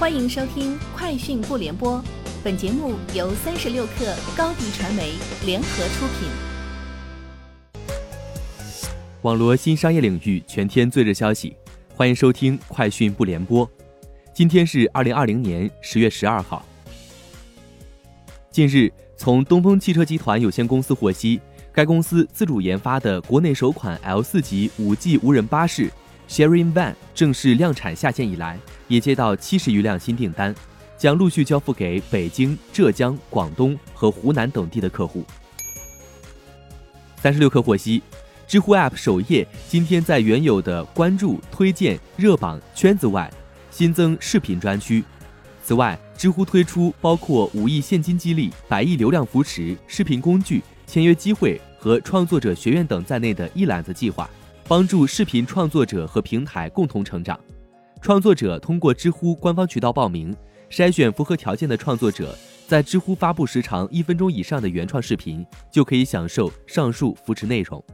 欢迎收听《快讯不联播》，本节目由三十六克高低传媒联合出品。网罗新商业领域全天最热消息，欢迎收听《快讯不联播》。今天是二零二零年十月十二号。近日，从东风汽车集团有限公司获悉，该公司自主研发的国内首款 L 四级五 G 无人巴士 Sharing Van 正式量产下线以来。也接到七十余辆新订单，将陆续交付给北京、浙江、广东和湖南等地的客户。三十六氪获悉，知乎 App 首页今天在原有的关注、推荐、热榜、圈子外，新增视频专区。此外，知乎推出包括五亿现金激励、百亿流量扶持、视频工具、签约机会和创作者学院等在内的一揽子计划，帮助视频创作者和平台共同成长。创作者通过知乎官方渠道报名，筛选符合条件的创作者，在知乎发布时长一分钟以上的原创视频，就可以享受上述扶持内容。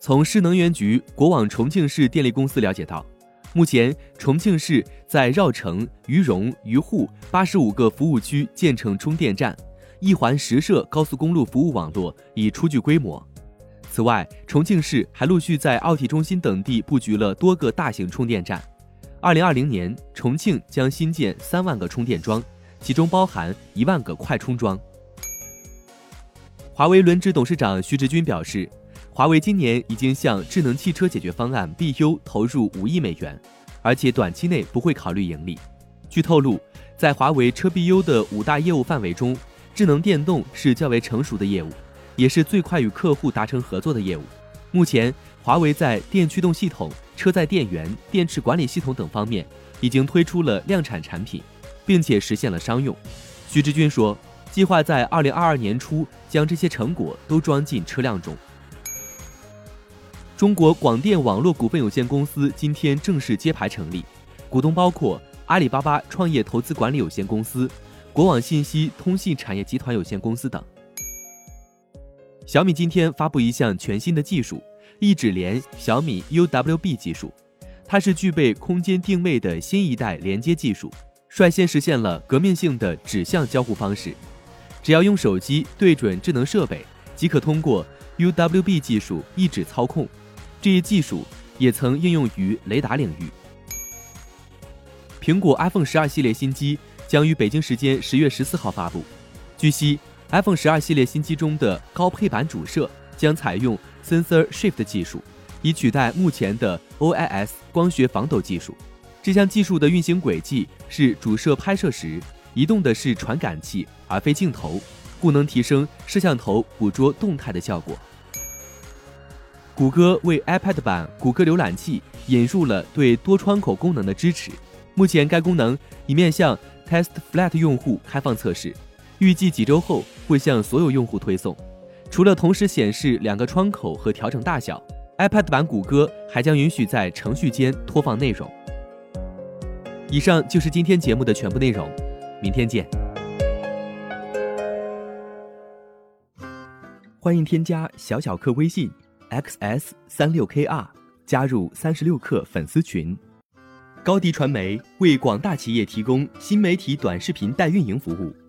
从市能源局国网重庆市电力公司了解到，目前重庆市在绕城、渝蓉、渝沪八十五个服务区建成充电站，一环十设高速公路服务网络已初具规模。此外，重庆市还陆续在奥体中心等地布局了多个大型充电站。二零二零年，重庆将新建三万个充电桩，其中包含一万个快充桩。华为轮值董事长徐直军表示，华为今年已经向智能汽车解决方案 BU 投入五亿美元，而且短期内不会考虑盈利。据透露，在华为车 BU 的五大业务范围中，智能电动是较为成熟的业务。也是最快与客户达成合作的业务。目前，华为在电驱动系统、车载电源、电池管理系统等方面已经推出了量产产品，并且实现了商用。徐志军说，计划在二零二二年初将这些成果都装进车辆中。中国广电网络股份有限公司今天正式揭牌成立，股东包括阿里巴巴创业投资管理有限公司、国网信息通信产业集团有限公司等。小米今天发布一项全新的技术——一指连小米 UWB 技术，它是具备空间定位的新一代连接技术，率先实现了革命性的指向交互方式。只要用手机对准智能设备，即可通过 UWB 技术一指操控。这一技术也曾应用于雷达领域。苹果 iPhone 十二系列新机将于北京时间十月十四号发布。据悉。iPhone 十二系列新机中的高配版主摄将采用 Sensor Shift 技术，以取代目前的 OIS 光学防抖技术。这项技术的运行轨迹是主摄拍摄时移动的是传感器而非镜头，故能提升摄像头捕捉动态的效果。谷歌为 iPad 版谷歌浏览器引入了对多窗口功能的支持，目前该功能已面向 Test Flight 用户开放测试。预计几周后会向所有用户推送。除了同时显示两个窗口和调整大小，iPad 版谷歌还将允许在程序间拖放内容。以上就是今天节目的全部内容，明天见。欢迎添加小小客微信 xs 三六 kr 加入三十六氪粉丝群。高迪传媒为广大企业提供新媒体短视频代运营服务。